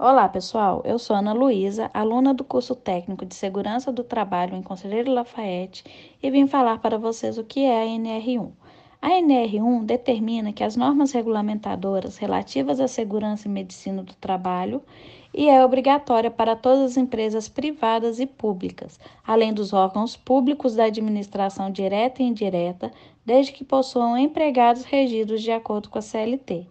Olá, pessoal. Eu sou Ana Luísa, aluna do curso técnico de Segurança do Trabalho em Conselheiro Lafayette, e vim falar para vocês o que é a NR1. A NR1 determina que as normas regulamentadoras relativas à segurança e medicina do trabalho e é obrigatória para todas as empresas privadas e públicas, além dos órgãos públicos da administração direta e indireta, desde que possuam empregados regidos de acordo com a CLT.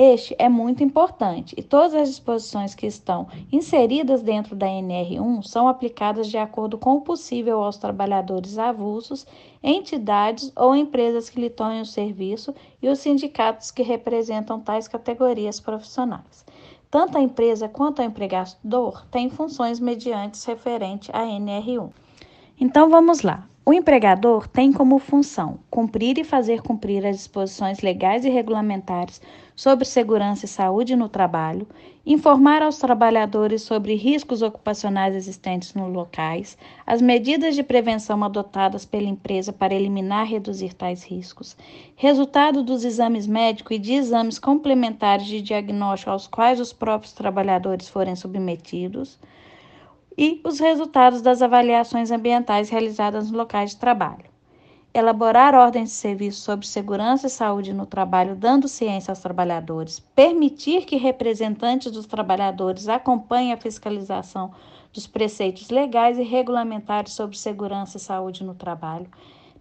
Este é muito importante e todas as disposições que estão inseridas dentro da NR1 são aplicadas de acordo com o possível aos trabalhadores avulsos, entidades ou empresas que lhe tomem o serviço e os sindicatos que representam tais categorias profissionais. Tanto a empresa quanto o empregador têm funções mediante referente à NR1. Então vamos lá. O empregador tem como função cumprir e fazer cumprir as disposições legais e regulamentares sobre segurança e saúde no trabalho, informar aos trabalhadores sobre riscos ocupacionais existentes nos locais, as medidas de prevenção adotadas pela empresa para eliminar e reduzir tais riscos, resultado dos exames médicos e de exames complementares de diagnóstico aos quais os próprios trabalhadores forem submetidos e os resultados das avaliações ambientais realizadas nos locais de trabalho. Elaborar ordens de serviço sobre segurança e saúde no trabalho, dando ciência aos trabalhadores. Permitir que representantes dos trabalhadores acompanhem a fiscalização dos preceitos legais e regulamentares sobre segurança e saúde no trabalho.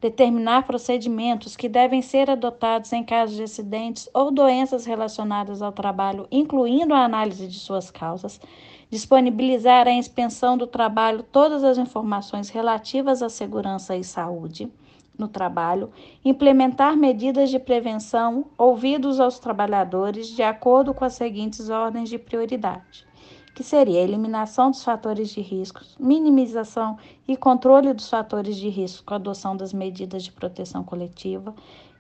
Determinar procedimentos que devem ser adotados em casos de acidentes ou doenças relacionadas ao trabalho, incluindo a análise de suas causas disponibilizar à inspeção do trabalho todas as informações relativas à segurança e saúde no trabalho, implementar medidas de prevenção ouvidos aos trabalhadores de acordo com as seguintes ordens de prioridade, que seria eliminação dos fatores de riscos, minimização e controle dos fatores de risco com adoção das medidas de proteção coletiva,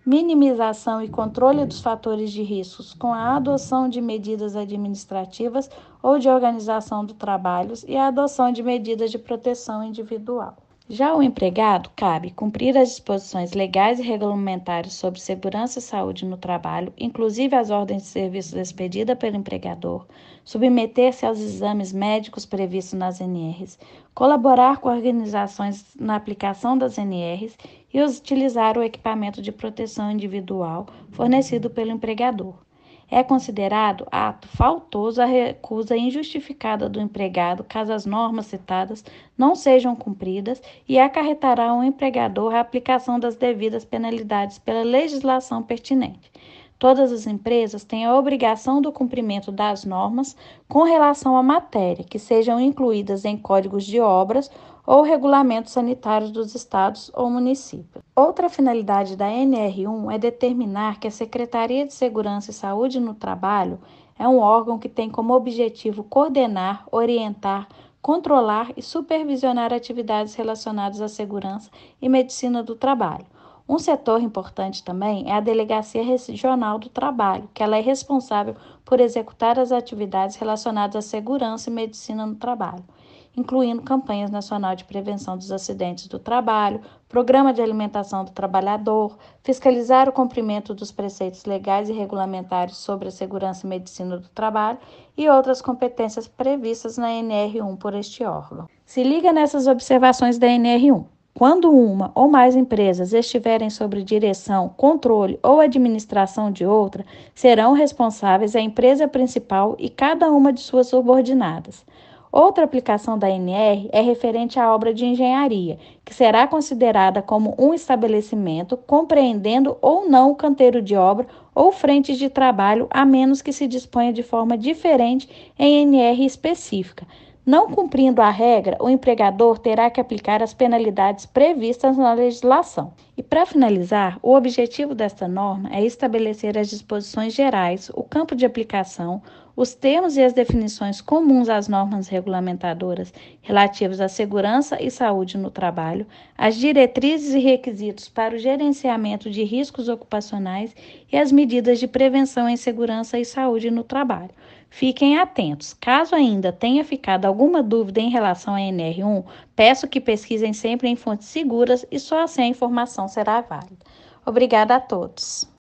minimização e controle dos fatores de riscos com a adoção de medidas administrativas ou de organização do trabalho e a adoção de medidas de proteção individual. Já o empregado cabe cumprir as disposições legais e regulamentares sobre segurança e saúde no trabalho, inclusive as ordens de serviço expedidas pelo empregador, submeter-se aos exames médicos previstos nas NRs, colaborar com organizações na aplicação das NRs e utilizar o equipamento de proteção individual fornecido pelo empregador é considerado ato faltoso a recusa injustificada do empregado caso as normas citadas não sejam cumpridas e acarretará ao empregador a aplicação das devidas penalidades pela legislação pertinente. Todas as empresas têm a obrigação do cumprimento das normas com relação à matéria, que sejam incluídas em códigos de obras ou regulamentos sanitários dos estados ou municípios. Outra finalidade da NR1 é determinar que a Secretaria de Segurança e Saúde no Trabalho é um órgão que tem como objetivo coordenar, orientar, controlar e supervisionar atividades relacionadas à segurança e medicina do trabalho um setor importante também é a Delegacia Regional do Trabalho, que ela é responsável por executar as atividades relacionadas à segurança e medicina no trabalho, incluindo campanhas nacional de prevenção dos acidentes do trabalho, programa de alimentação do trabalhador, fiscalizar o cumprimento dos preceitos legais e regulamentares sobre a segurança e medicina do trabalho e outras competências previstas na NR1 por este órgão. Se liga nessas observações da NR1. Quando uma ou mais empresas estiverem sob direção, controle ou administração de outra, serão responsáveis a empresa principal e cada uma de suas subordinadas. Outra aplicação da NR é referente à obra de engenharia, que será considerada como um estabelecimento compreendendo ou não o canteiro de obra ou frentes de trabalho, a menos que se disponha de forma diferente em NR específica não cumprindo a regra, o empregador terá que aplicar as penalidades previstas na legislação. E para finalizar, o objetivo desta norma é estabelecer as disposições gerais, o campo de aplicação, os termos e as definições comuns às normas regulamentadoras relativas à segurança e saúde no trabalho, as diretrizes e requisitos para o gerenciamento de riscos ocupacionais e as medidas de prevenção em segurança e saúde no trabalho. Fiquem atentos. Caso ainda tenha ficado alguma dúvida em relação à NR1, peço que pesquisem sempre em fontes seguras e só assim a informação será válida. Obrigada a todos.